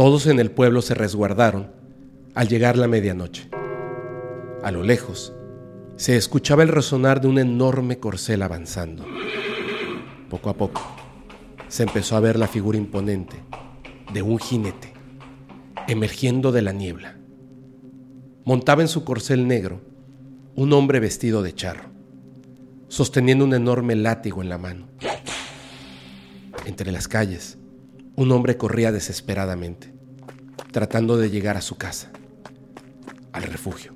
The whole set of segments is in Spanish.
Todos en el pueblo se resguardaron al llegar la medianoche. A lo lejos se escuchaba el resonar de un enorme corcel avanzando. Poco a poco se empezó a ver la figura imponente de un jinete emergiendo de la niebla. Montaba en su corcel negro un hombre vestido de charro, sosteniendo un enorme látigo en la mano. Entre las calles, un hombre corría desesperadamente, tratando de llegar a su casa, al refugio.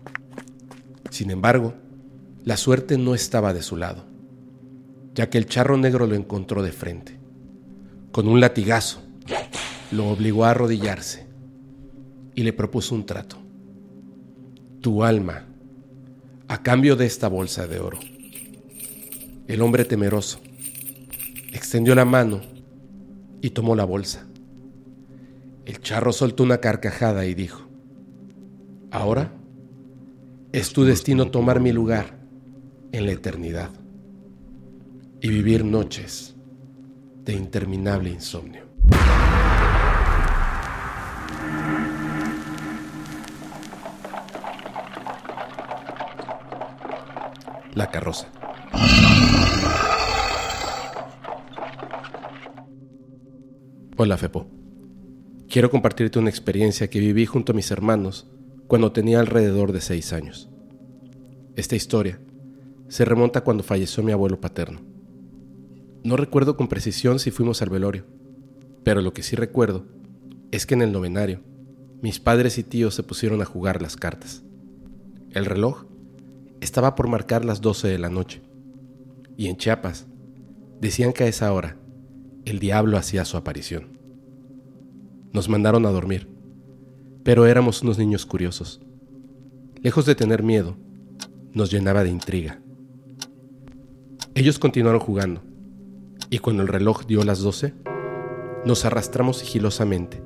Sin embargo, la suerte no estaba de su lado, ya que el charro negro lo encontró de frente. Con un latigazo, lo obligó a arrodillarse y le propuso un trato. Tu alma, a cambio de esta bolsa de oro. El hombre temeroso extendió la mano y tomó la bolsa. El charro soltó una carcajada y dijo, ahora es tu destino tomar mi lugar en la eternidad y vivir noches de interminable insomnio. La carroza. Hola Fepo. Quiero compartirte una experiencia que viví junto a mis hermanos cuando tenía alrededor de seis años. Esta historia se remonta cuando falleció mi abuelo paterno. No recuerdo con precisión si fuimos al velorio, pero lo que sí recuerdo es que en el novenario mis padres y tíos se pusieron a jugar las cartas. El reloj estaba por marcar las 12 de la noche. Y en Chiapas decían que a esa hora el diablo hacía su aparición. Nos mandaron a dormir, pero éramos unos niños curiosos. Lejos de tener miedo, nos llenaba de intriga. Ellos continuaron jugando, y cuando el reloj dio las 12, nos arrastramos sigilosamente,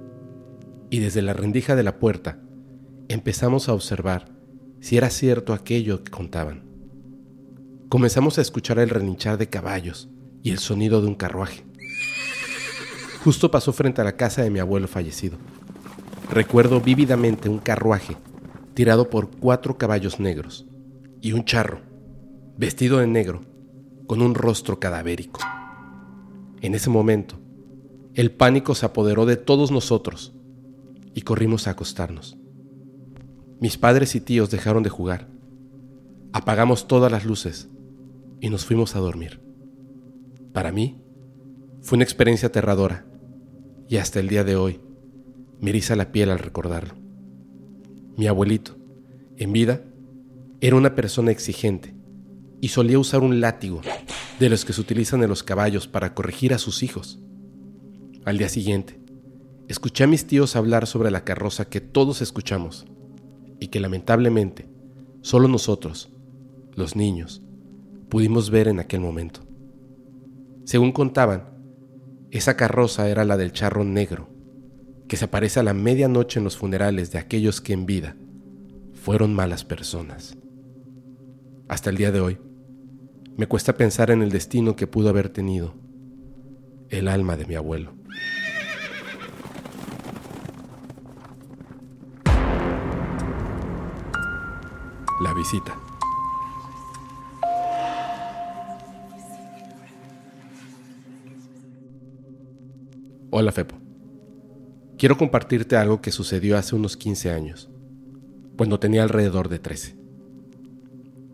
y desde la rendija de la puerta empezamos a observar si era cierto aquello que contaban. Comenzamos a escuchar el relinchar de caballos y el sonido de un carruaje. Justo pasó frente a la casa de mi abuelo fallecido. Recuerdo vívidamente un carruaje tirado por cuatro caballos negros y un charro, vestido de negro, con un rostro cadavérico. En ese momento, el pánico se apoderó de todos nosotros y corrimos a acostarnos. Mis padres y tíos dejaron de jugar. Apagamos todas las luces y nos fuimos a dormir. Para mí, fue una experiencia aterradora y hasta el día de hoy me eriza la piel al recordarlo. Mi abuelito, en vida, era una persona exigente y solía usar un látigo de los que se utilizan en los caballos para corregir a sus hijos. Al día siguiente, escuché a mis tíos hablar sobre la carroza que todos escuchamos y que lamentablemente solo nosotros, los niños, pudimos ver en aquel momento. Según contaban, esa carroza era la del charro negro, que se aparece a la medianoche en los funerales de aquellos que en vida fueron malas personas. Hasta el día de hoy, me cuesta pensar en el destino que pudo haber tenido el alma de mi abuelo. La visita. Hola Fepo. Quiero compartirte algo que sucedió hace unos 15 años, cuando tenía alrededor de 13.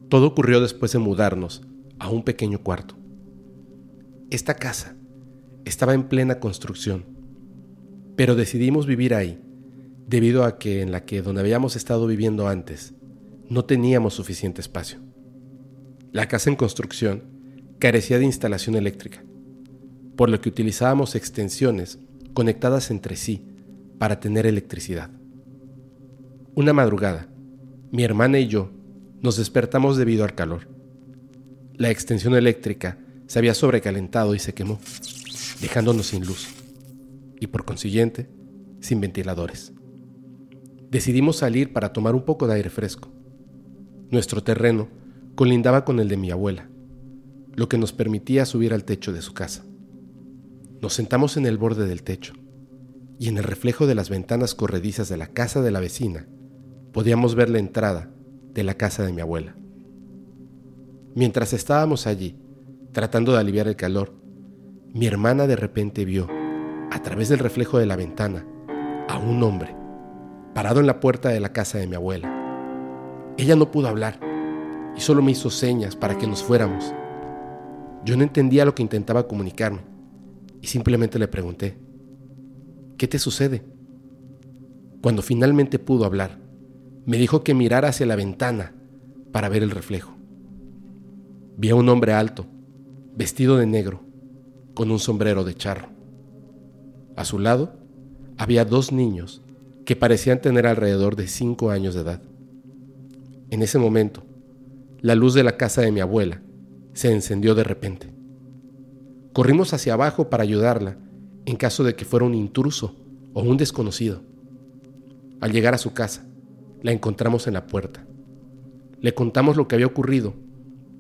Todo ocurrió después de mudarnos a un pequeño cuarto. Esta casa estaba en plena construcción, pero decidimos vivir ahí debido a que en la que donde habíamos estado viviendo antes no teníamos suficiente espacio. La casa en construcción carecía de instalación eléctrica, por lo que utilizábamos extensiones conectadas entre sí para tener electricidad. Una madrugada, mi hermana y yo nos despertamos debido al calor. La extensión eléctrica se había sobrecalentado y se quemó, dejándonos sin luz y por consiguiente sin ventiladores. Decidimos salir para tomar un poco de aire fresco. Nuestro terreno colindaba con el de mi abuela, lo que nos permitía subir al techo de su casa. Nos sentamos en el borde del techo y en el reflejo de las ventanas corredizas de la casa de la vecina podíamos ver la entrada de la casa de mi abuela. Mientras estábamos allí, tratando de aliviar el calor, mi hermana de repente vio, a través del reflejo de la ventana, a un hombre parado en la puerta de la casa de mi abuela. Ella no pudo hablar y solo me hizo señas para que nos fuéramos. Yo no entendía lo que intentaba comunicarme y simplemente le pregunté, ¿qué te sucede? Cuando finalmente pudo hablar, me dijo que mirara hacia la ventana para ver el reflejo. Vi a un hombre alto, vestido de negro, con un sombrero de charro. A su lado había dos niños que parecían tener alrededor de cinco años de edad. En ese momento, la luz de la casa de mi abuela se encendió de repente. Corrimos hacia abajo para ayudarla en caso de que fuera un intruso o un desconocido. Al llegar a su casa, la encontramos en la puerta. Le contamos lo que había ocurrido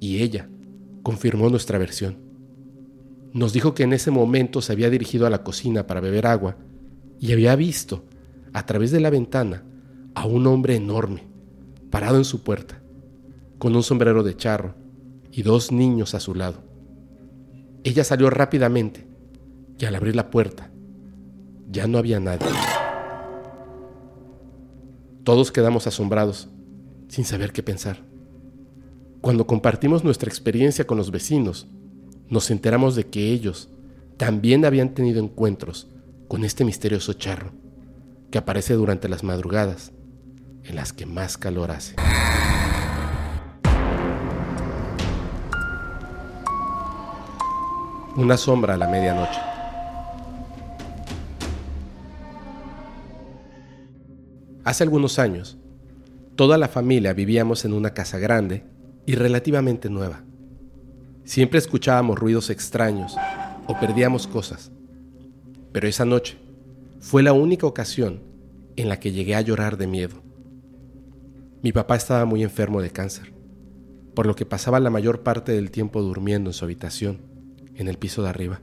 y ella confirmó nuestra versión. Nos dijo que en ese momento se había dirigido a la cocina para beber agua y había visto, a través de la ventana, a un hombre enorme, parado en su puerta, con un sombrero de charro y dos niños a su lado. Ella salió rápidamente y al abrir la puerta, ya no había nadie. Todos quedamos asombrados, sin saber qué pensar. Cuando compartimos nuestra experiencia con los vecinos, nos enteramos de que ellos también habían tenido encuentros con este misterioso charro que aparece durante las madrugadas en las que más calor hace. Una sombra a la medianoche. Hace algunos años, toda la familia vivíamos en una casa grande y relativamente nueva. Siempre escuchábamos ruidos extraños o perdíamos cosas. Pero esa noche fue la única ocasión en la que llegué a llorar de miedo. Mi papá estaba muy enfermo de cáncer, por lo que pasaba la mayor parte del tiempo durmiendo en su habitación, en el piso de arriba.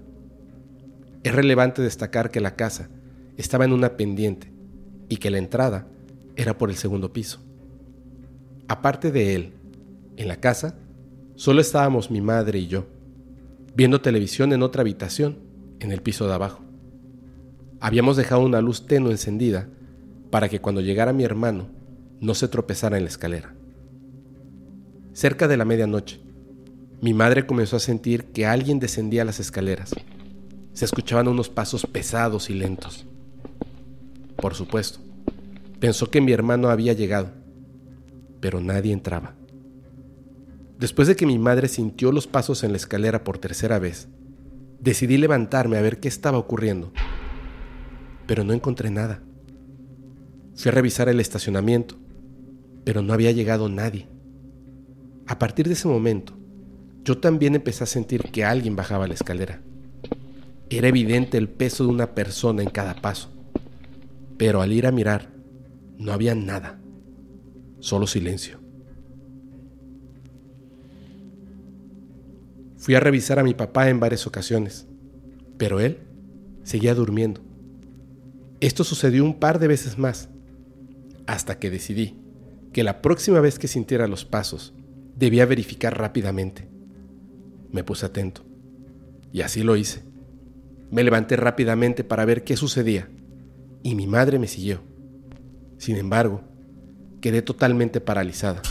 Es relevante destacar que la casa estaba en una pendiente y que la entrada era por el segundo piso. Aparte de él en la casa, solo estábamos mi madre y yo, viendo televisión en otra habitación, en el piso de abajo. Habíamos dejado una luz tenue encendida para que cuando llegara mi hermano no se tropezara en la escalera. Cerca de la medianoche, mi madre comenzó a sentir que alguien descendía las escaleras. Se escuchaban unos pasos pesados y lentos. Por supuesto, pensó que mi hermano había llegado, pero nadie entraba. Después de que mi madre sintió los pasos en la escalera por tercera vez, decidí levantarme a ver qué estaba ocurriendo, pero no encontré nada. Fui a revisar el estacionamiento, pero no había llegado nadie. A partir de ese momento, yo también empecé a sentir que alguien bajaba la escalera. Era evidente el peso de una persona en cada paso, pero al ir a mirar, no había nada, solo silencio. Fui a revisar a mi papá en varias ocasiones, pero él seguía durmiendo. Esto sucedió un par de veces más, hasta que decidí que la próxima vez que sintiera los pasos, debía verificar rápidamente. Me puse atento, y así lo hice. Me levanté rápidamente para ver qué sucedía, y mi madre me siguió. Sin embargo, quedé totalmente paralizada.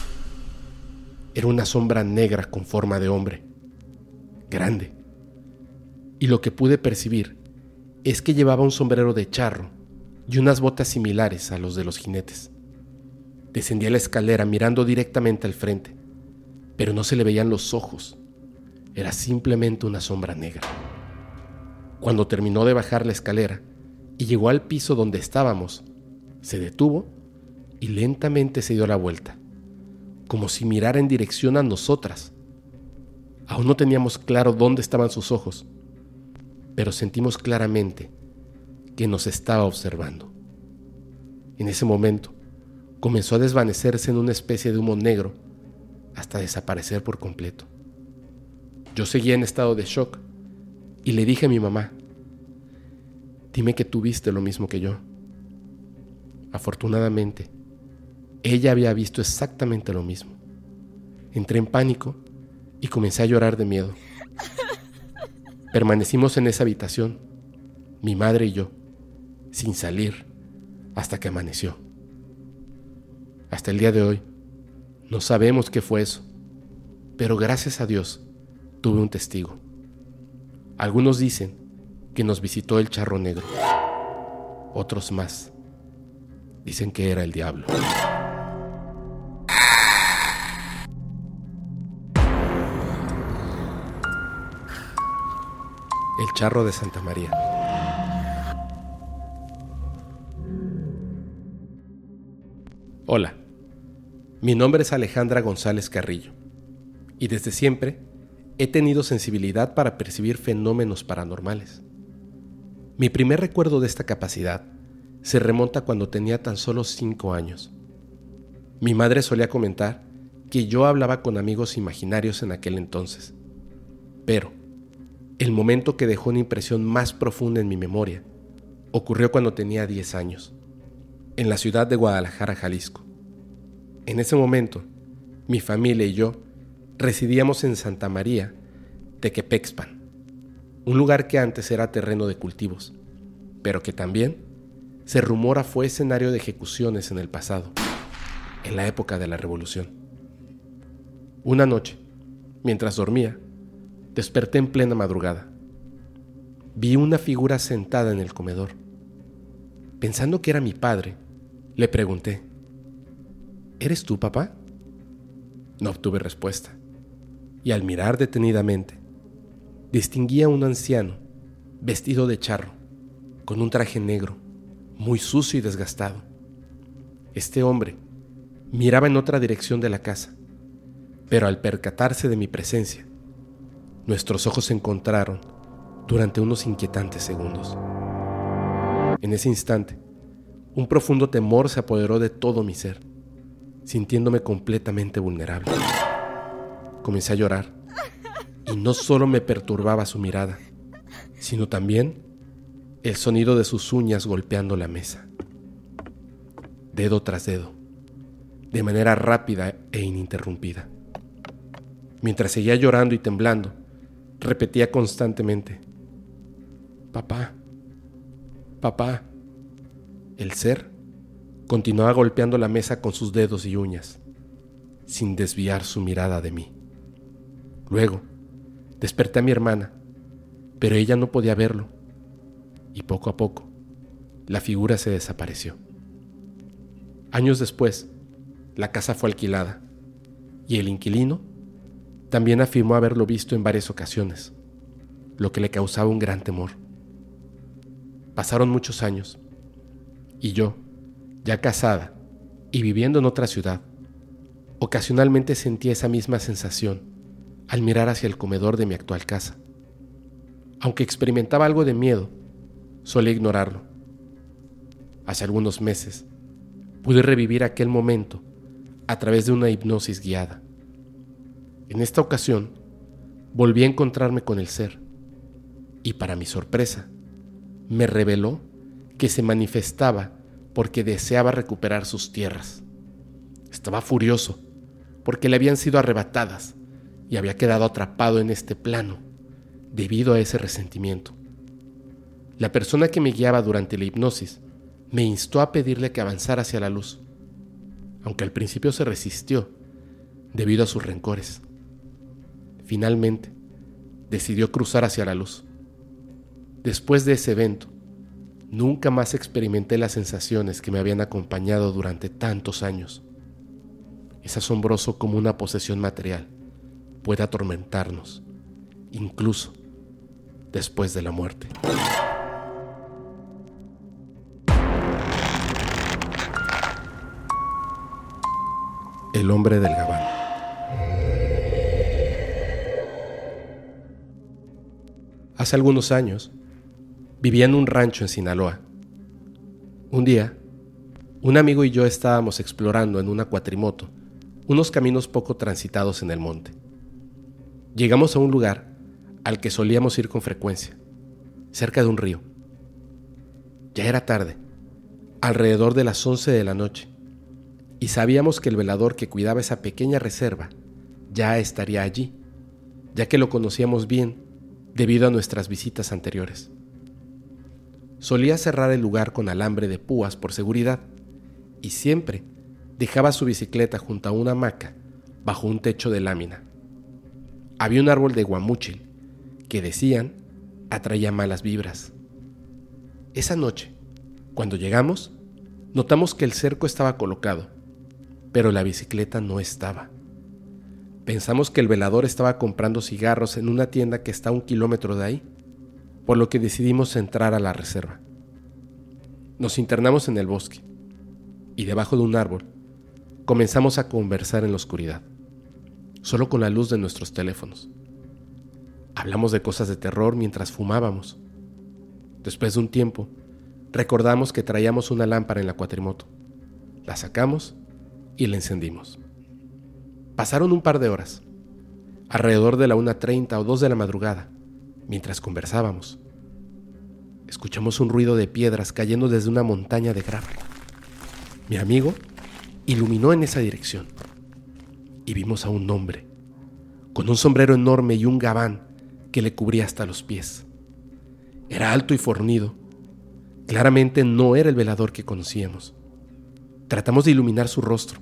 Era una sombra negra con forma de hombre grande. Y lo que pude percibir es que llevaba un sombrero de charro y unas botas similares a los de los jinetes. Descendía la escalera mirando directamente al frente, pero no se le veían los ojos. Era simplemente una sombra negra. Cuando terminó de bajar la escalera y llegó al piso donde estábamos, se detuvo y lentamente se dio la vuelta, como si mirara en dirección a nosotras Aún no teníamos claro dónde estaban sus ojos, pero sentimos claramente que nos estaba observando. En ese momento, comenzó a desvanecerse en una especie de humo negro hasta desaparecer por completo. Yo seguía en estado de shock y le dije a mi mamá, dime que tuviste lo mismo que yo. Afortunadamente, ella había visto exactamente lo mismo. Entré en pánico y comencé a llorar de miedo. Permanecimos en esa habitación, mi madre y yo, sin salir, hasta que amaneció. Hasta el día de hoy, no sabemos qué fue eso, pero gracias a Dios tuve un testigo. Algunos dicen que nos visitó el charro negro, otros más dicen que era el diablo. El charro de Santa María. Hola, mi nombre es Alejandra González Carrillo y desde siempre he tenido sensibilidad para percibir fenómenos paranormales. Mi primer recuerdo de esta capacidad se remonta cuando tenía tan solo 5 años. Mi madre solía comentar que yo hablaba con amigos imaginarios en aquel entonces, pero el momento que dejó una impresión más profunda en mi memoria ocurrió cuando tenía 10 años en la ciudad de Guadalajara, Jalisco. En ese momento, mi familia y yo residíamos en Santa María, Tequepexpan, un lugar que antes era terreno de cultivos, pero que también se rumora fue escenario de ejecuciones en el pasado, en la época de la Revolución. Una noche, mientras dormía, desperté en plena madrugada. Vi una figura sentada en el comedor. Pensando que era mi padre, le pregunté, ¿Eres tú, papá? No obtuve respuesta, y al mirar detenidamente, distinguí a un anciano, vestido de charro, con un traje negro, muy sucio y desgastado. Este hombre miraba en otra dirección de la casa, pero al percatarse de mi presencia, nuestros ojos se encontraron durante unos inquietantes segundos. En ese instante, un profundo temor se apoderó de todo mi ser, sintiéndome completamente vulnerable. Comencé a llorar y no solo me perturbaba su mirada, sino también el sonido de sus uñas golpeando la mesa, dedo tras dedo, de manera rápida e ininterrumpida. Mientras seguía llorando y temblando, repetía constantemente, Papá, papá. El ser continuaba golpeando la mesa con sus dedos y uñas, sin desviar su mirada de mí. Luego, desperté a mi hermana, pero ella no podía verlo, y poco a poco, la figura se desapareció. Años después, la casa fue alquilada, y el inquilino también afirmó haberlo visto en varias ocasiones, lo que le causaba un gran temor. Pasaron muchos años y yo, ya casada y viviendo en otra ciudad, ocasionalmente sentía esa misma sensación al mirar hacia el comedor de mi actual casa. Aunque experimentaba algo de miedo, solía ignorarlo. Hace algunos meses pude revivir aquel momento a través de una hipnosis guiada. En esta ocasión, volví a encontrarme con el ser y para mi sorpresa, me reveló que se manifestaba porque deseaba recuperar sus tierras. Estaba furioso porque le habían sido arrebatadas y había quedado atrapado en este plano debido a ese resentimiento. La persona que me guiaba durante la hipnosis me instó a pedirle que avanzara hacia la luz, aunque al principio se resistió debido a sus rencores. Finalmente, decidió cruzar hacia la luz. Después de ese evento, nunca más experimenté las sensaciones que me habían acompañado durante tantos años. Es asombroso como una posesión material puede atormentarnos, incluso después de la muerte. El hombre del Gabán. Hace algunos años, Vivía en un rancho en Sinaloa. Un día, un amigo y yo estábamos explorando en una cuatrimoto unos caminos poco transitados en el monte. Llegamos a un lugar al que solíamos ir con frecuencia, cerca de un río. Ya era tarde, alrededor de las 11 de la noche, y sabíamos que el velador que cuidaba esa pequeña reserva ya estaría allí, ya que lo conocíamos bien debido a nuestras visitas anteriores. Solía cerrar el lugar con alambre de púas por seguridad y siempre dejaba su bicicleta junto a una hamaca bajo un techo de lámina. Había un árbol de guamúchil que decían atraía malas vibras. Esa noche, cuando llegamos, notamos que el cerco estaba colocado, pero la bicicleta no estaba. Pensamos que el velador estaba comprando cigarros en una tienda que está a un kilómetro de ahí, por lo que decidimos entrar a la reserva. Nos internamos en el bosque y debajo de un árbol comenzamos a conversar en la oscuridad, solo con la luz de nuestros teléfonos. Hablamos de cosas de terror mientras fumábamos. Después de un tiempo, recordamos que traíamos una lámpara en la cuatrimoto. La sacamos y la encendimos. Pasaron un par de horas, alrededor de la 1.30 o 2 de la madrugada, mientras conversábamos. Escuchamos un ruido de piedras cayendo desde una montaña de grava. Mi amigo iluminó en esa dirección y vimos a un hombre con un sombrero enorme y un gabán que le cubría hasta los pies. Era alto y fornido. Claramente no era el velador que conocíamos. Tratamos de iluminar su rostro,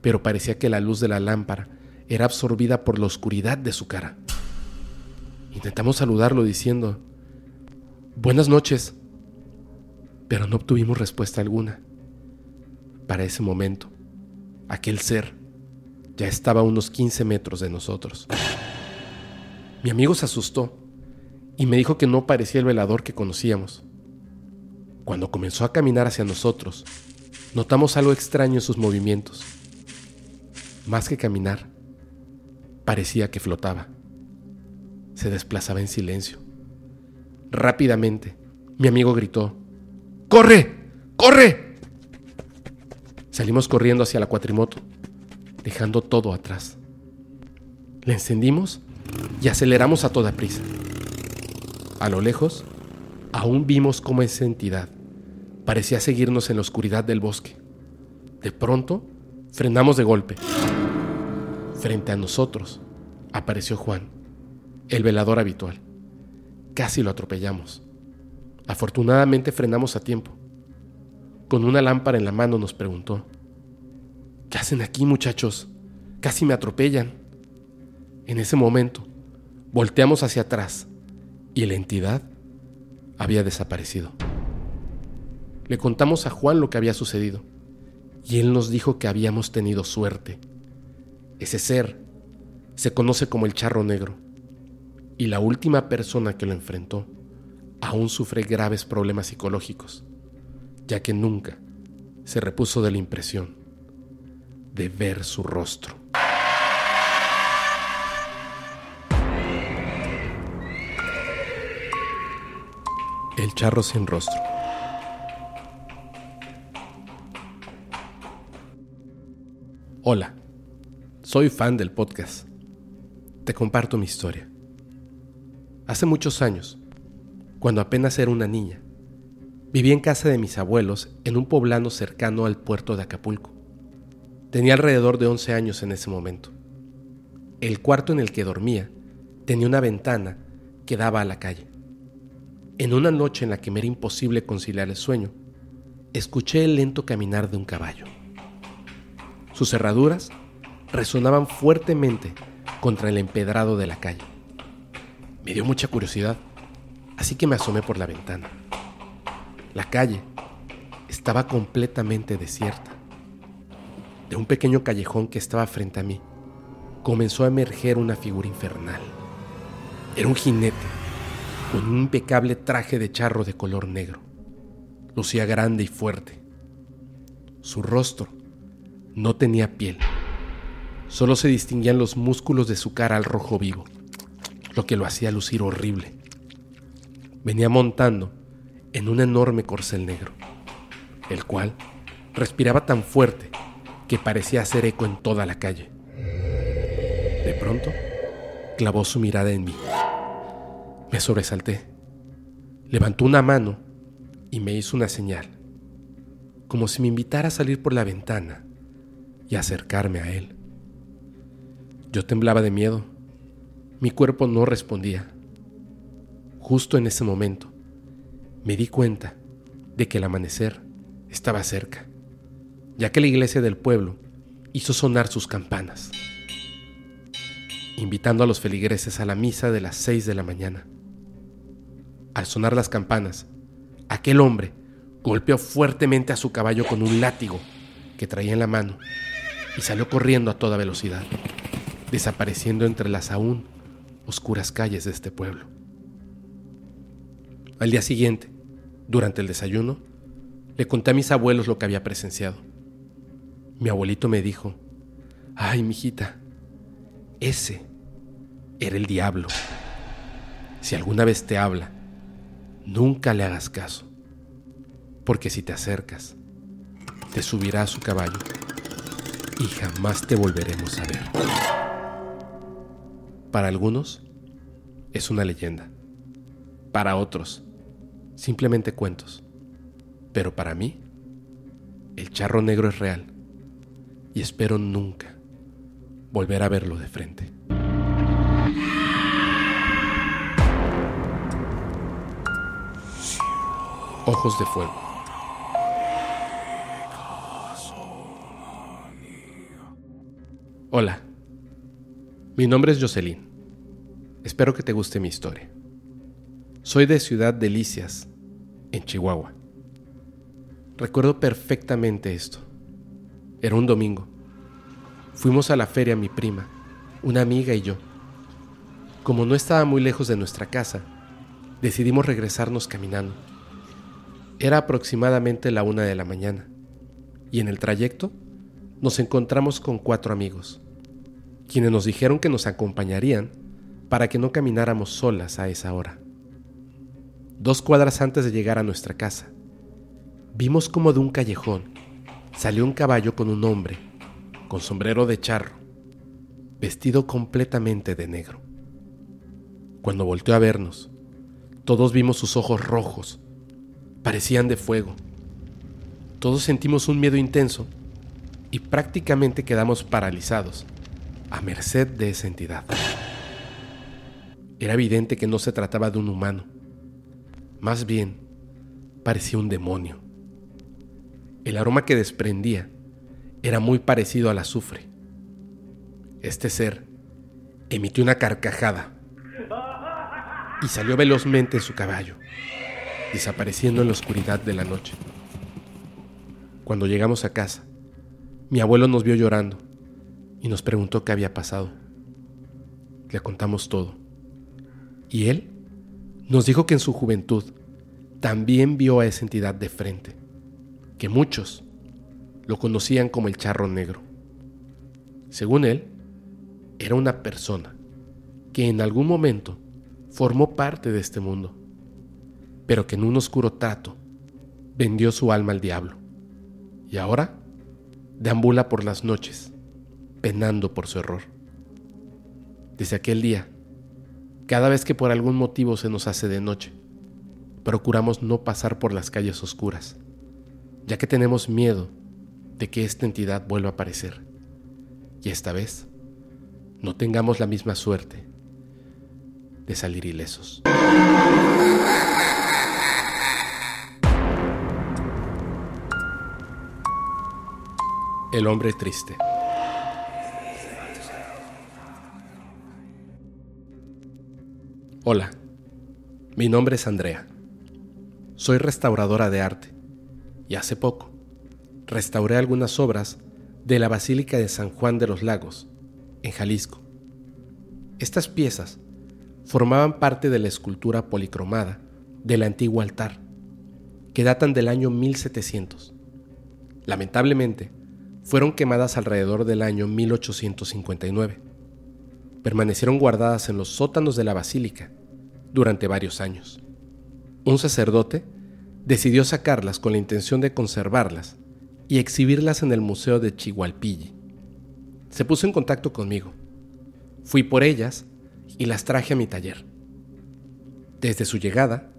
pero parecía que la luz de la lámpara era absorbida por la oscuridad de su cara. Intentamos saludarlo diciendo, Buenas noches, pero no obtuvimos respuesta alguna. Para ese momento, aquel ser ya estaba a unos 15 metros de nosotros. Mi amigo se asustó y me dijo que no parecía el velador que conocíamos. Cuando comenzó a caminar hacia nosotros, notamos algo extraño en sus movimientos. Más que caminar, parecía que flotaba. Se desplazaba en silencio. Rápidamente, mi amigo gritó, ¡Corre! ¡Corre! Salimos corriendo hacia la cuatrimoto, dejando todo atrás. Le encendimos y aceleramos a toda prisa. A lo lejos, aún vimos cómo esa entidad parecía seguirnos en la oscuridad del bosque. De pronto, frenamos de golpe. Frente a nosotros apareció Juan, el velador habitual. Casi lo atropellamos. Afortunadamente frenamos a tiempo. Con una lámpara en la mano nos preguntó, ¿qué hacen aquí muchachos? Casi me atropellan. En ese momento, volteamos hacia atrás y la entidad había desaparecido. Le contamos a Juan lo que había sucedido y él nos dijo que habíamos tenido suerte. Ese ser se conoce como el charro negro y la última persona que lo enfrentó aún sufre graves problemas psicológicos, ya que nunca se repuso de la impresión de ver su rostro. El charro sin rostro. Hola, soy fan del podcast. Te comparto mi historia. Hace muchos años, cuando apenas era una niña, viví en casa de mis abuelos en un poblado cercano al puerto de Acapulco. Tenía alrededor de 11 años en ese momento. El cuarto en el que dormía tenía una ventana que daba a la calle. En una noche en la que me era imposible conciliar el sueño, escuché el lento caminar de un caballo. Sus cerraduras resonaban fuertemente contra el empedrado de la calle. Me dio mucha curiosidad, así que me asomé por la ventana. La calle estaba completamente desierta. De un pequeño callejón que estaba frente a mí, comenzó a emerger una figura infernal. Era un jinete con un impecable traje de charro de color negro. Lucía grande y fuerte. Su rostro no tenía piel. Solo se distinguían los músculos de su cara al rojo vivo, lo que lo hacía lucir horrible. Venía montando en un enorme corcel negro, el cual respiraba tan fuerte que parecía hacer eco en toda la calle. De pronto, clavó su mirada en mí. Me sobresalté. Levantó una mano y me hizo una señal, como si me invitara a salir por la ventana y acercarme a él. Yo temblaba de miedo, mi cuerpo no respondía. Justo en ese momento me di cuenta de que el amanecer estaba cerca, ya que la iglesia del pueblo hizo sonar sus campanas, invitando a los feligreses a la misa de las seis de la mañana. Al sonar las campanas, aquel hombre golpeó fuertemente a su caballo con un látigo que traía en la mano y salió corriendo a toda velocidad, desapareciendo entre las aún oscuras calles de este pueblo. Al día siguiente, durante el desayuno, le conté a mis abuelos lo que había presenciado. Mi abuelito me dijo, ay, mijita, ese era el diablo. Si alguna vez te habla, nunca le hagas caso, porque si te acercas, te subirá a su caballo y jamás te volveremos a ver. Para algunos es una leyenda, para otros simplemente cuentos, pero para mí el charro negro es real y espero nunca volver a verlo de frente. Ojos de fuego. Hola, mi nombre es Jocelyn. Espero que te guste mi historia. Soy de Ciudad Delicias, en Chihuahua. Recuerdo perfectamente esto. Era un domingo. Fuimos a la feria mi prima, una amiga y yo. Como no estaba muy lejos de nuestra casa, decidimos regresarnos caminando. Era aproximadamente la una de la mañana, y en el trayecto nos encontramos con cuatro amigos, quienes nos dijeron que nos acompañarían para que no camináramos solas a esa hora. Dos cuadras antes de llegar a nuestra casa, vimos como de un callejón salió un caballo con un hombre, con sombrero de charro, vestido completamente de negro. Cuando volteó a vernos, todos vimos sus ojos rojos, parecían de fuego. Todos sentimos un miedo intenso y prácticamente quedamos paralizados, a merced de esa entidad. Era evidente que no se trataba de un humano, más bien parecía un demonio. El aroma que desprendía era muy parecido al azufre. Este ser emitió una carcajada y salió velozmente en su caballo, desapareciendo en la oscuridad de la noche. Cuando llegamos a casa, mi abuelo nos vio llorando y nos preguntó qué había pasado. Le contamos todo. Y él nos dijo que en su juventud también vio a esa entidad de frente que muchos lo conocían como el charro negro. Según él, era una persona que en algún momento formó parte de este mundo, pero que en un oscuro trato vendió su alma al diablo y ahora deambula por las noches, penando por su error. Desde aquel día, cada vez que por algún motivo se nos hace de noche, procuramos no pasar por las calles oscuras ya que tenemos miedo de que esta entidad vuelva a aparecer y esta vez no tengamos la misma suerte de salir ilesos. El hombre triste. Hola, mi nombre es Andrea. Soy restauradora de arte y hace poco restauré algunas obras de la Basílica de San Juan de los Lagos, en Jalisco. Estas piezas formaban parte de la escultura policromada del antiguo altar, que datan del año 1700. Lamentablemente, fueron quemadas alrededor del año 1859. Permanecieron guardadas en los sótanos de la basílica durante varios años. Un sacerdote decidió sacarlas con la intención de conservarlas y exhibirlas en el Museo de Chihualpilli. Se puso en contacto conmigo. Fui por ellas y las traje a mi taller. Desde su llegada,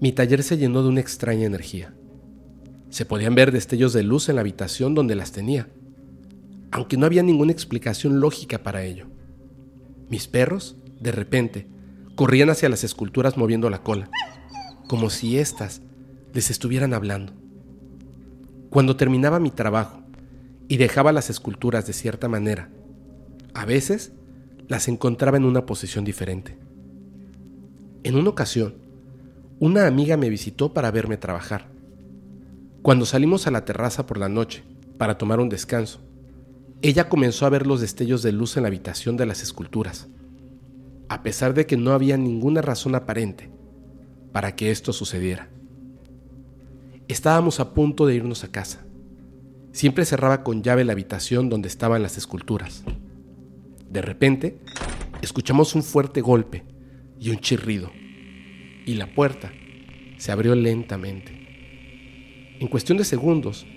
mi taller se llenó de una extraña energía. Se podían ver destellos de luz en la habitación donde las tenía, aunque no había ninguna explicación lógica para ello. Mis perros, de repente, corrían hacia las esculturas moviendo la cola, como si éstas les estuvieran hablando. Cuando terminaba mi trabajo y dejaba las esculturas de cierta manera, a veces las encontraba en una posición diferente. En una ocasión, una amiga me visitó para verme trabajar. Cuando salimos a la terraza por la noche para tomar un descanso, ella comenzó a ver los destellos de luz en la habitación de las esculturas, a pesar de que no había ninguna razón aparente para que esto sucediera. Estábamos a punto de irnos a casa. Siempre cerraba con llave la habitación donde estaban las esculturas. De repente, escuchamos un fuerte golpe y un chirrido, y la puerta se abrió lentamente. En cuestión de segundos,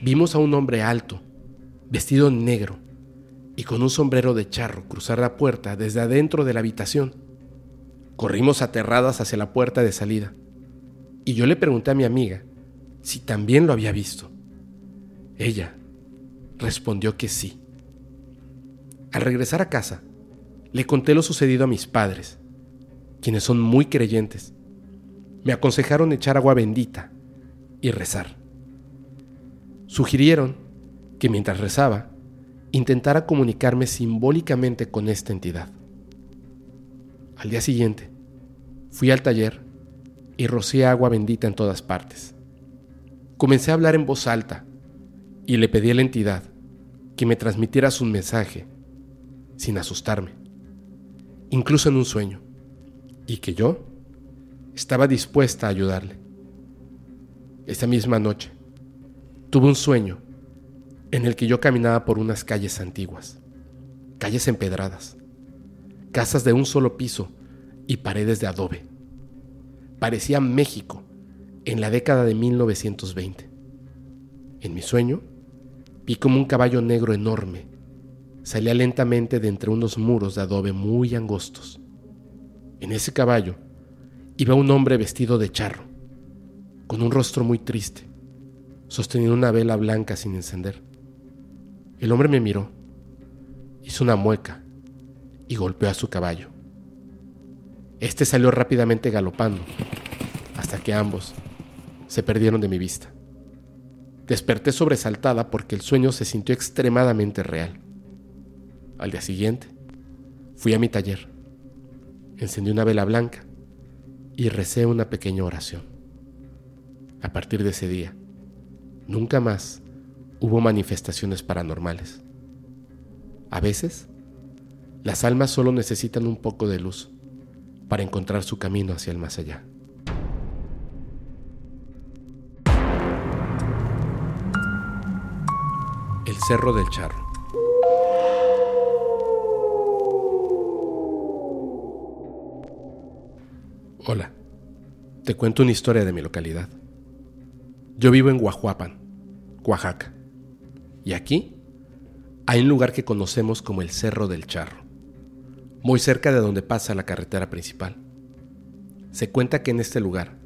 vimos a un hombre alto, vestido en negro y con un sombrero de charro cruzar la puerta desde adentro de la habitación. Corrimos aterradas hacia la puerta de salida y yo le pregunté a mi amiga si también lo había visto. Ella respondió que sí. Al regresar a casa, le conté lo sucedido a mis padres, quienes son muy creyentes. Me aconsejaron echar agua bendita y rezar. Sugirieron que mientras rezaba, intentara comunicarme simbólicamente con esta entidad. Al día siguiente, fui al taller y rocié agua bendita en todas partes. Comencé a hablar en voz alta y le pedí a la entidad que me transmitiera su mensaje sin asustarme, incluso en un sueño, y que yo estaba dispuesta a ayudarle. Esa misma noche, tuve un sueño en el que yo caminaba por unas calles antiguas, calles empedradas, casas de un solo piso y paredes de adobe. Parecía México en la década de 1920. En mi sueño, vi como un caballo negro enorme salía lentamente de entre unos muros de adobe muy angostos. En ese caballo iba un hombre vestido de charro, con un rostro muy triste, sosteniendo una vela blanca sin encender. El hombre me miró, hizo una mueca y golpeó a su caballo. Este salió rápidamente galopando hasta que ambos se perdieron de mi vista. Desperté sobresaltada porque el sueño se sintió extremadamente real. Al día siguiente, fui a mi taller, encendí una vela blanca y recé una pequeña oración. A partir de ese día, nunca más hubo manifestaciones paranormales. A veces, las almas solo necesitan un poco de luz para encontrar su camino hacia el más allá. Cerro del Charro. Hola, te cuento una historia de mi localidad. Yo vivo en Guajuapan, Oaxaca. Y aquí hay un lugar que conocemos como el Cerro del Charro, muy cerca de donde pasa la carretera principal. Se cuenta que en este lugar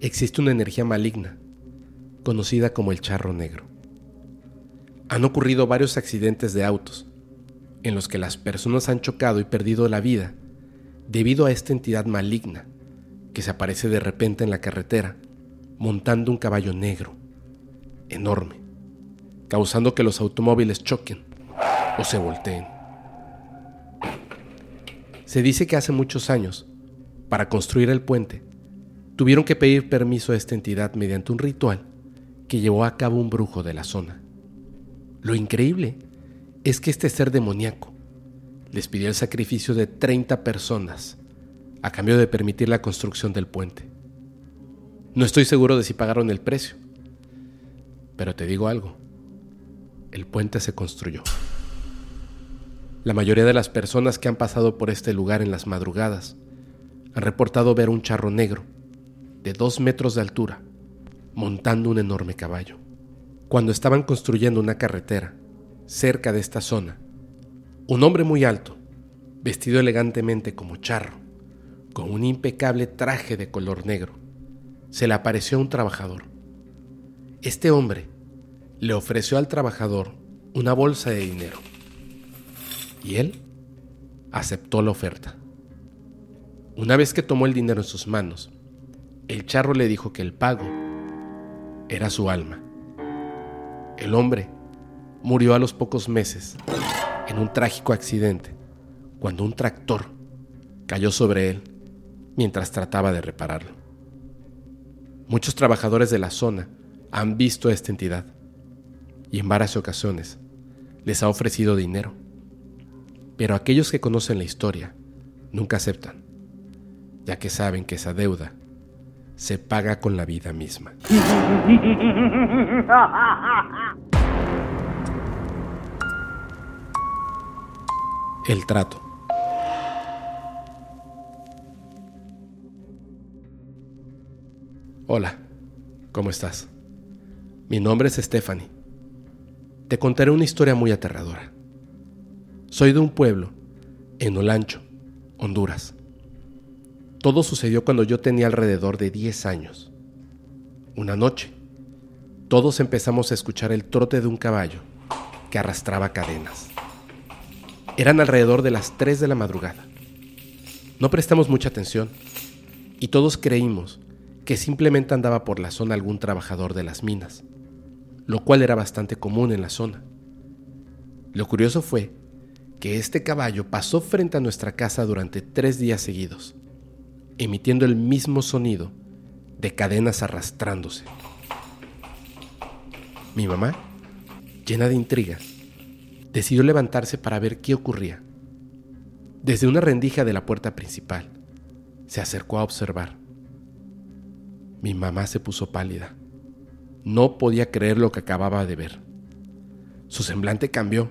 existe una energía maligna, conocida como el charro negro. Han ocurrido varios accidentes de autos, en los que las personas han chocado y perdido la vida debido a esta entidad maligna que se aparece de repente en la carretera montando un caballo negro, enorme causando que los automóviles choquen o se volteen. Se dice que hace muchos años, para construir el puente, tuvieron que pedir permiso a esta entidad mediante un ritual que llevó a cabo un brujo de la zona. Lo increíble es que este ser demoníaco les pidió el sacrificio de 30 personas a cambio de permitir la construcción del puente. No estoy seguro de si pagaron el precio, pero te digo algo, el puente se construyó. La mayoría de las personas que han pasado por este lugar en las madrugadas han reportado ver un charro negro de dos metros de altura montando un enorme caballo. Cuando estaban construyendo una carretera cerca de esta zona, un hombre muy alto, vestido elegantemente como charro, con un impecable traje de color negro se le apareció un trabajador. Este hombre le ofreció al trabajador una bolsa de dinero y él aceptó la oferta. Una vez que tomó el dinero en sus manos, el charro le dijo que el pago era su alma. El hombre murió a los pocos meses en un trágico accidente cuando un tractor cayó sobre él mientras trataba de repararlo. Muchos trabajadores de la zona han visto a esta entidad y en varias ocasiones les ha ofrecido dinero. Pero aquellos que conocen la historia nunca aceptan, ya que saben que esa deuda se paga con la vida misma. El trato. Hola, ¿cómo estás? Mi nombre es Stephanie. Te contaré una historia muy aterradora. Soy de un pueblo, en Olancho, Honduras. Todo sucedió cuando yo tenía alrededor de 10 años. Una noche, todos empezamos a escuchar el trote de un caballo que arrastraba cadenas. Eran alrededor de las 3 de la madrugada. No prestamos mucha atención y todos creímos que simplemente andaba por la zona algún trabajador de las minas, lo cual era bastante común en la zona. Lo curioso fue que este caballo pasó frente a nuestra casa durante tres días seguidos emitiendo el mismo sonido de cadenas arrastrándose. Mi mamá, llena de intriga, decidió levantarse para ver qué ocurría. Desde una rendija de la puerta principal, se acercó a observar. Mi mamá se puso pálida. No podía creer lo que acababa de ver. Su semblante cambió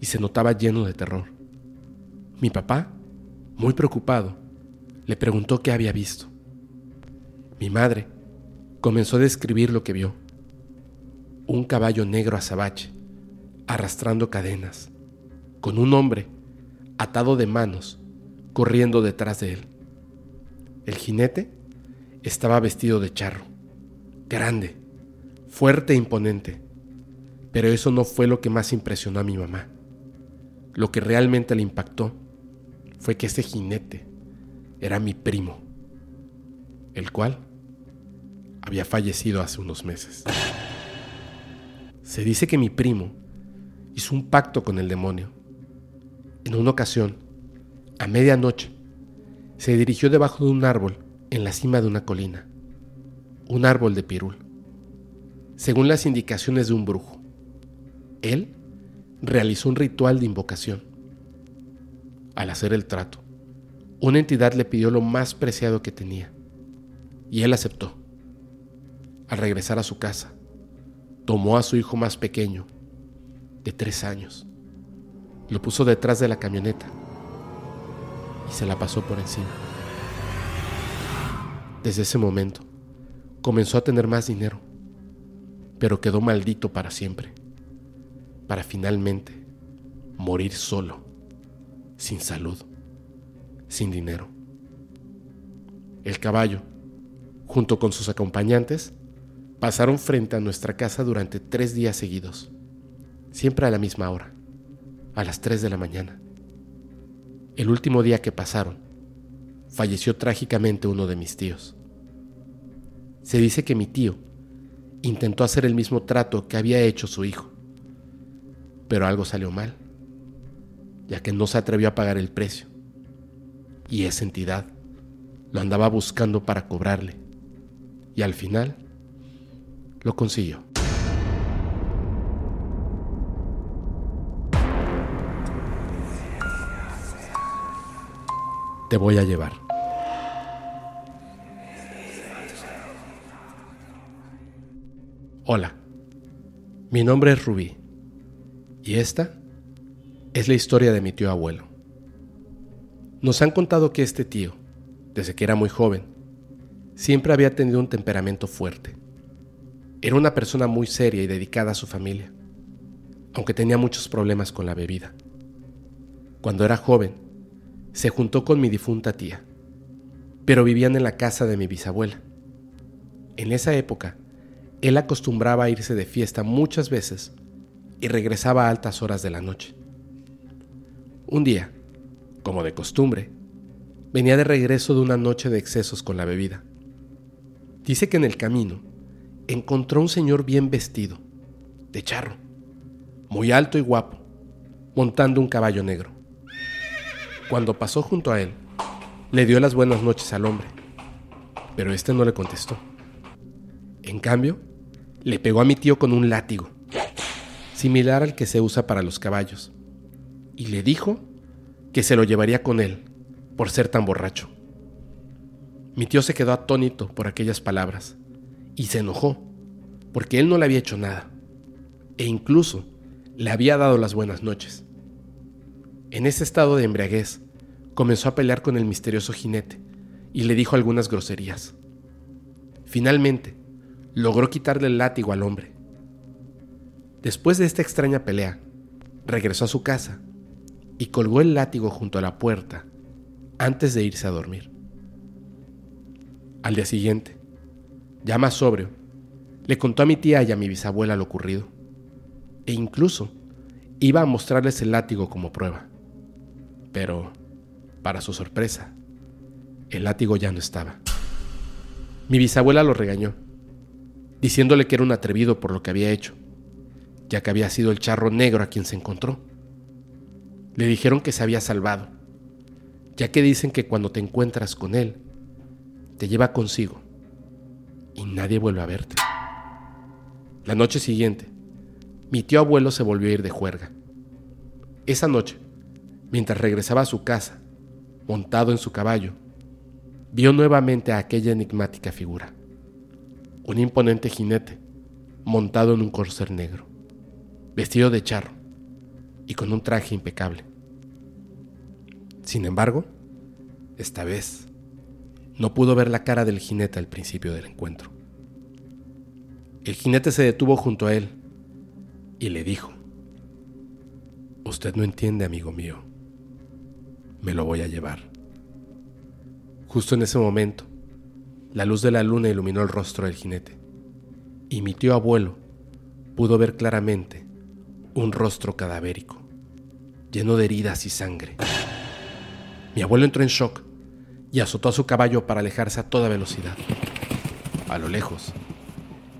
y se notaba lleno de terror. Mi papá, muy preocupado, le preguntó qué había visto. Mi madre comenzó a describir lo que vio. Un caballo negro azabache, arrastrando cadenas, con un hombre atado de manos, corriendo detrás de él. El jinete estaba vestido de charro, grande, fuerte e imponente, pero eso no fue lo que más impresionó a mi mamá. Lo que realmente le impactó fue que ese jinete era mi primo, el cual había fallecido hace unos meses. Se dice que mi primo hizo un pacto con el demonio. En una ocasión, a medianoche, se dirigió debajo de un árbol en la cima de una colina, un árbol de pirul, según las indicaciones de un brujo. Él realizó un ritual de invocación. Al hacer el trato, una entidad le pidió lo más preciado que tenía, y él aceptó. Al regresar a su casa, tomó a su hijo más pequeño, de tres años, lo puso detrás de la camioneta y se la pasó por encima. Desde ese momento, comenzó a tener más dinero, pero quedó maldito para siempre, para finalmente morir solo, sin salud sin dinero. El caballo, junto con sus acompañantes, pasaron frente a nuestra casa durante tres días seguidos, siempre a la misma hora, a las tres de la mañana. El último día que pasaron, falleció trágicamente uno de mis tíos. Se dice que mi tío intentó hacer el mismo trato que había hecho su hijo, pero algo salió mal, ya que no se atrevió a pagar el precio y esa entidad lo andaba buscando para cobrarle. Y al final lo consiguió. Te voy a llevar. Hola, mi nombre es Rubí y esta es la historia de mi tío abuelo. Nos han contado que este tío, desde que era muy joven, siempre había tenido un temperamento fuerte. Era una persona muy seria y dedicada a su familia, aunque tenía muchos problemas con la bebida. Cuando era joven, se juntó con mi difunta tía, pero vivían en la casa de mi bisabuela, En esa época, él acostumbraba a irse de fiesta muchas veces y regresaba a altas horas de la noche. Un día, como de costumbre, venía de regreso de una noche de excesos con la bebida. Dice que en el camino encontró un señor bien vestido, de charro, muy alto y guapo, montando un caballo negro. Cuando pasó junto a él, le dio las buenas noches al hombre, pero este no le contestó. En cambio, le pegó a mi tío con un látigo, similar al que se usa para los caballos, y le dijo que se lo llevaría con él por ser tan borracho. Mi tío se quedó atónito por aquellas palabras y se enojó porque él no le había hecho nada e incluso le había dado las buenas noches. En ese estado de embriaguez, comenzó a pelear con el misterioso jinete y le dijo algunas groserías. Finalmente, logró quitarle el látigo al hombre. Después de esta extraña pelea, regresó a su casa y colgó el látigo junto a la puerta antes de irse a dormir. Al día siguiente, ya más sobrio, le contó a mi tía y a mi bisabuela lo ocurrido, e incluso iba a mostrarles el látigo como prueba. Pero, para su sorpresa, el látigo ya no estaba. Mi bisabuela lo regañó, diciéndole que era un atrevido por lo que había hecho, ya que había sido el charro negro a quien se encontró. Le dijeron que se había salvado, ya que dicen que cuando te encuentras con él, te lleva consigo y nadie vuelve a verte. La noche siguiente, mi tío abuelo se volvió a ir de juerga. Esa noche, mientras regresaba a su casa, montado en su caballo, vio nuevamente a aquella enigmática figura, un imponente jinete montado en un corcer negro, vestido de charro y con un traje impecable. Sin embargo, esta vez no pudo ver la cara del jinete al principio del encuentro. El jinete se detuvo junto a él y le dijo, Usted no entiende, amigo mío, me lo voy a llevar. Justo en ese momento, la luz de la luna iluminó el rostro del jinete y mi tío abuelo pudo ver claramente un rostro cadavérico, lleno de heridas y sangre. Mi abuelo entró en shock y azotó a su caballo para alejarse a toda velocidad. A lo lejos,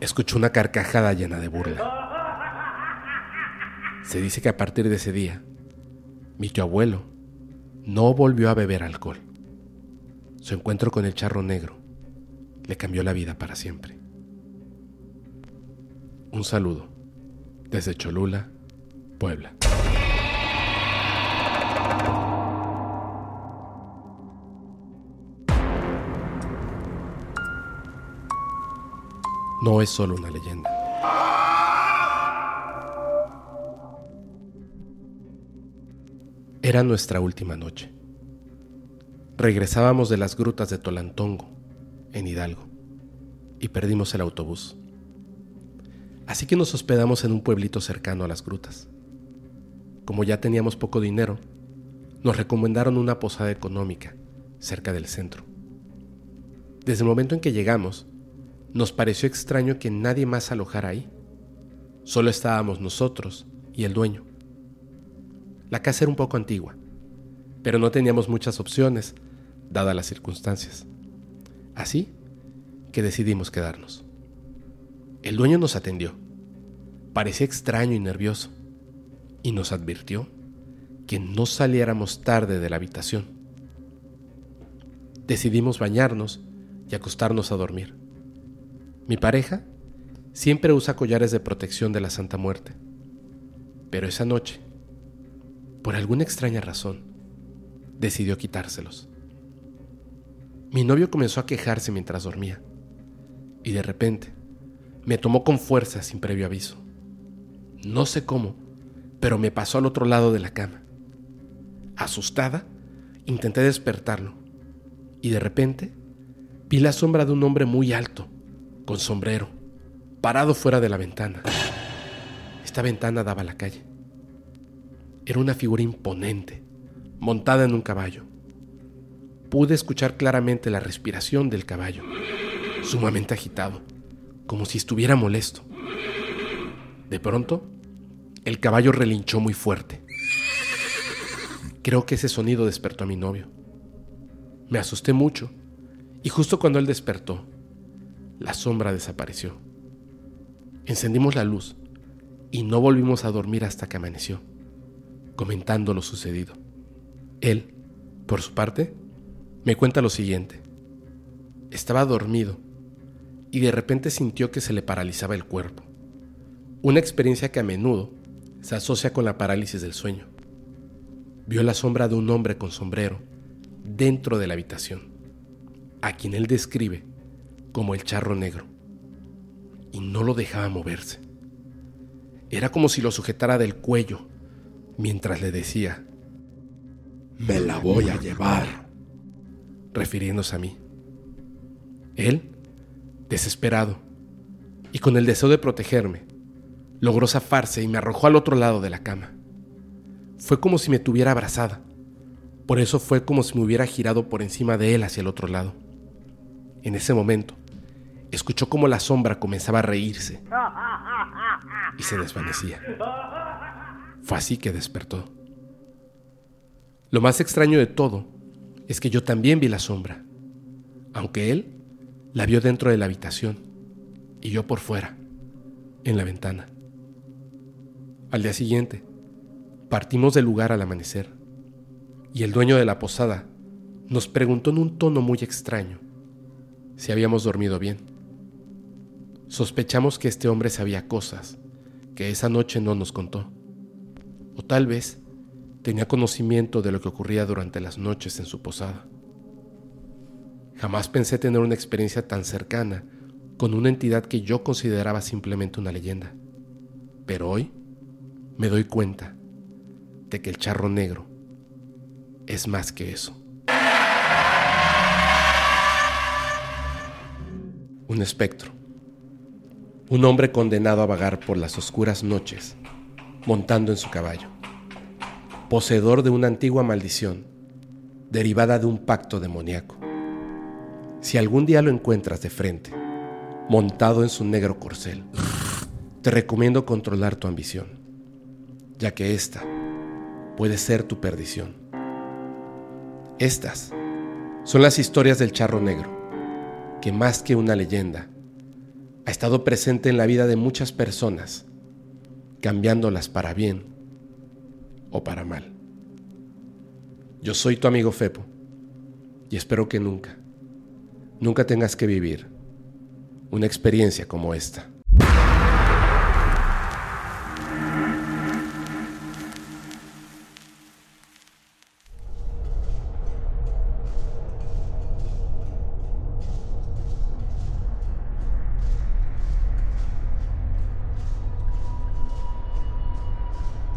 escuchó una carcajada llena de burla. Se dice que a partir de ese día, mi tío abuelo no volvió a beber alcohol. Su encuentro con el charro negro le cambió la vida para siempre. Un saludo desde Cholula, Puebla. No es solo una leyenda. Era nuestra última noche. Regresábamos de las grutas de Tolantongo, en Hidalgo, y perdimos el autobús. Así que nos hospedamos en un pueblito cercano a las grutas. Como ya teníamos poco dinero, nos recomendaron una posada económica cerca del centro. Desde el momento en que llegamos, nos pareció extraño que nadie más alojara ahí. Solo estábamos nosotros y el dueño. La casa era un poco antigua, pero no teníamos muchas opciones, dadas las circunstancias. Así que decidimos quedarnos. El dueño nos atendió. Parecía extraño y nervioso, y nos advirtió que no saliéramos tarde de la habitación. Decidimos bañarnos y acostarnos a dormir. Mi pareja siempre usa collares de protección de la Santa Muerte, pero esa noche, por alguna extraña razón, decidió quitárselos. Mi novio comenzó a quejarse mientras dormía y de repente me tomó con fuerza sin previo aviso. No sé cómo, pero me pasó al otro lado de la cama. Asustada, intenté despertarlo y de repente vi la sombra de un hombre muy alto con sombrero, parado fuera de la ventana. Esta ventana daba a la calle. Era una figura imponente, montada en un caballo. Pude escuchar claramente la respiración del caballo sumamente agitado, como si estuviera molesto. De pronto, el caballo relinchó muy fuerte. Creo que ese sonido despertó a mi novio. Me asusté mucho y justo cuando él despertó, la sombra desapareció. Encendimos la luz y no volvimos a dormir hasta que amaneció, comentando lo sucedido. Él, por su parte, me cuenta lo siguiente. Estaba dormido y de repente sintió que se le paralizaba el cuerpo. Una experiencia que a menudo se asocia con la parálisis del sueño. Vio la sombra de un hombre con sombrero dentro de la habitación, a quien él describe como el charro negro, y no lo dejaba moverse. Era como si lo sujetara del cuello mientras le decía, me la voy a llevar, refiriéndose a mí. Él, desesperado y con el deseo de protegerme, logró zafarse y me arrojó al otro lado de la cama. Fue como si me tuviera abrazada. Por eso fue como si me hubiera girado por encima de él hacia el otro lado. En ese momento, escuchó como la sombra comenzaba a reírse y se desvanecía. Fue así que despertó. Lo más extraño de todo es que yo también vi la sombra, aunque él la vio dentro de la habitación y yo por fuera, en la ventana. Al día siguiente, partimos del lugar al amanecer y el dueño de la posada nos preguntó en un tono muy extraño si habíamos dormido bien. Sospechamos que este hombre sabía cosas que esa noche no nos contó, o tal vez tenía conocimiento de lo que ocurría durante las noches en su posada. Jamás pensé tener una experiencia tan cercana con una entidad que yo consideraba simplemente una leyenda. Pero hoy me doy cuenta de que el charro negro es más que eso. Un espectro. Un hombre condenado a vagar por las oscuras noches, montando en su caballo. Poseedor de una antigua maldición, derivada de un pacto demoníaco. Si algún día lo encuentras de frente, montado en su negro corcel, te recomiendo controlar tu ambición, ya que esta puede ser tu perdición. Estas son las historias del charro negro, que más que una leyenda, ha estado presente en la vida de muchas personas, cambiándolas para bien o para mal. Yo soy tu amigo Fepo y espero que nunca nunca tengas que vivir una experiencia como esta.